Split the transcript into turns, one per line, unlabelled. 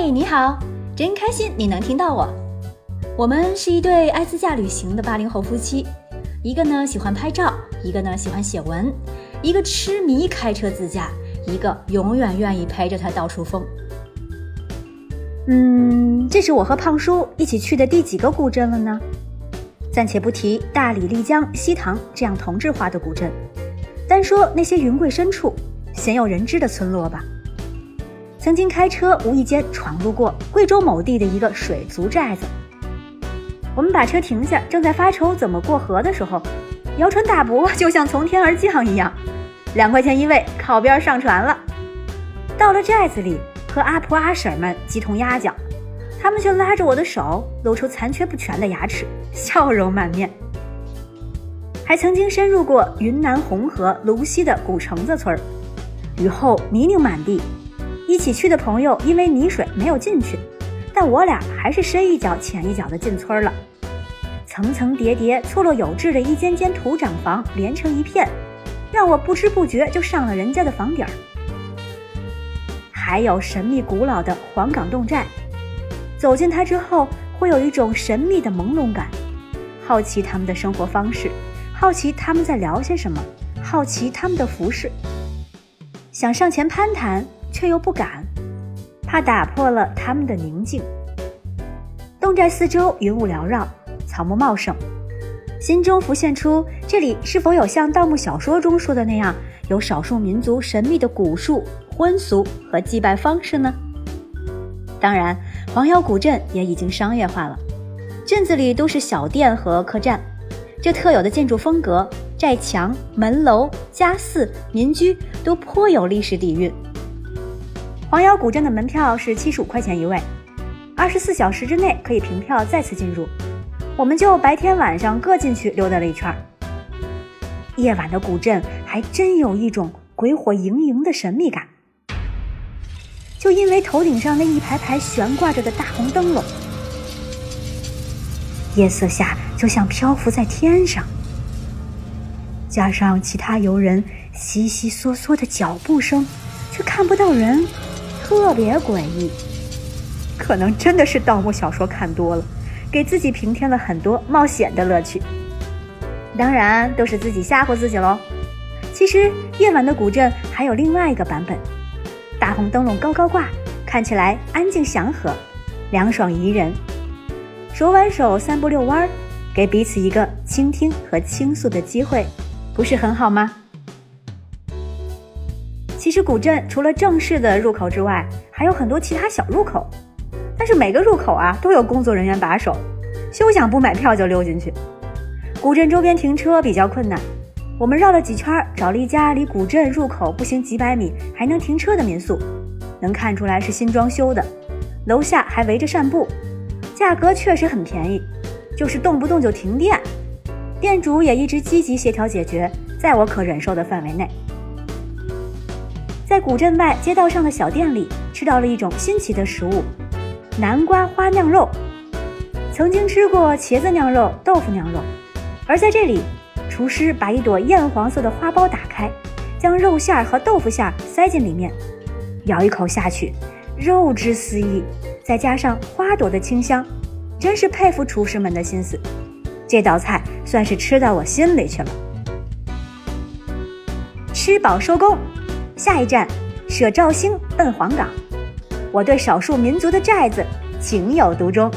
嘿，你好，真开心你能听到我。我们是一对爱自驾旅行的八零后夫妻，一个呢喜欢拍照，一个呢喜欢写文，一个痴迷开车自驾，一个永远愿意陪着他到处疯。嗯，这是我和胖叔一起去的第几个古镇了呢？暂且不提大理、丽江、西塘这样同质化的古镇，单说那些云贵深处、鲜有人知的村落吧。曾经开车无意间闯入过贵州某地的一个水族寨子，我们把车停下，正在发愁怎么过河的时候，摇船大伯就像从天而降一样，两块钱一位，靠边上船了。到了寨子里，和阿婆阿婶们鸡同鸭讲，他们却拉着我的手，露出残缺不全的牙齿，笑容满面。还曾经深入过云南红河泸溪的古城子村儿，雨后泥泞满地。一起去的朋友因为泥水没有进去，但我俩还是深一脚浅一脚的进村了。层层叠叠、错落有致的一间间土长房连成一片，让我不知不觉就上了人家的房顶儿。还有神秘古老的黄岗洞寨，走进它之后，会有一种神秘的朦胧感，好奇他们的生活方式，好奇他们在聊些什么，好奇他们的服饰，想上前攀谈。却又不敢，怕打破了他们的宁静。洞寨四周云雾缭绕，草木茂盛，心中浮现出这里是否有像盗墓小说中说的那样，有少数民族神秘的古树、婚俗和祭拜方式呢？当然，黄瑶古镇也已经商业化了，镇子里都是小店和客栈，这特有的建筑风格，寨墙、门楼、家寺、民居都颇有历史底蕴。黄姚古镇的门票是七十五块钱一位，二十四小时之内可以凭票再次进入。我们就白天晚上各进去溜达了一圈。夜晚的古镇还真有一种鬼火盈盈的神秘感，就因为头顶上那一排排悬挂着的大红灯笼，夜色下就像漂浮在天上，加上其他游人悉悉嗦嗦的脚步声，却看不到人。特别诡异，可能真的是盗墓小说看多了，给自己平添了很多冒险的乐趣。当然都是自己吓唬自己喽。其实夜晚的古镇还有另外一个版本，大红灯笼高高挂，看起来安静祥和，凉爽宜人。手挽手散步遛弯儿，给彼此一个倾听和倾诉的机会，不是很好吗？其实古镇除了正式的入口之外，还有很多其他小入口，但是每个入口啊都有工作人员把守，休想不买票就溜进去。古镇周边停车比较困难，我们绕了几圈，找了一家离古镇入口步行几百米还能停车的民宿，能看出来是新装修的，楼下还围着扇布，价格确实很便宜，就是动不动就停电，店主也一直积极协调解决，在我可忍受的范围内。在古镇外街道上的小店里，吃到了一种新奇的食物——南瓜花酿肉。曾经吃过茄子酿肉、豆腐酿肉，而在这里，厨师把一朵艳黄色的花苞打开，将肉馅和豆腐馅塞进里面，咬一口下去，肉汁四溢，再加上花朵的清香，真是佩服厨师们的心思。这道菜算是吃到我心里去了。吃饱收工。下一站，舍肇兴奔黄冈。我对少数民族的寨子情有独钟。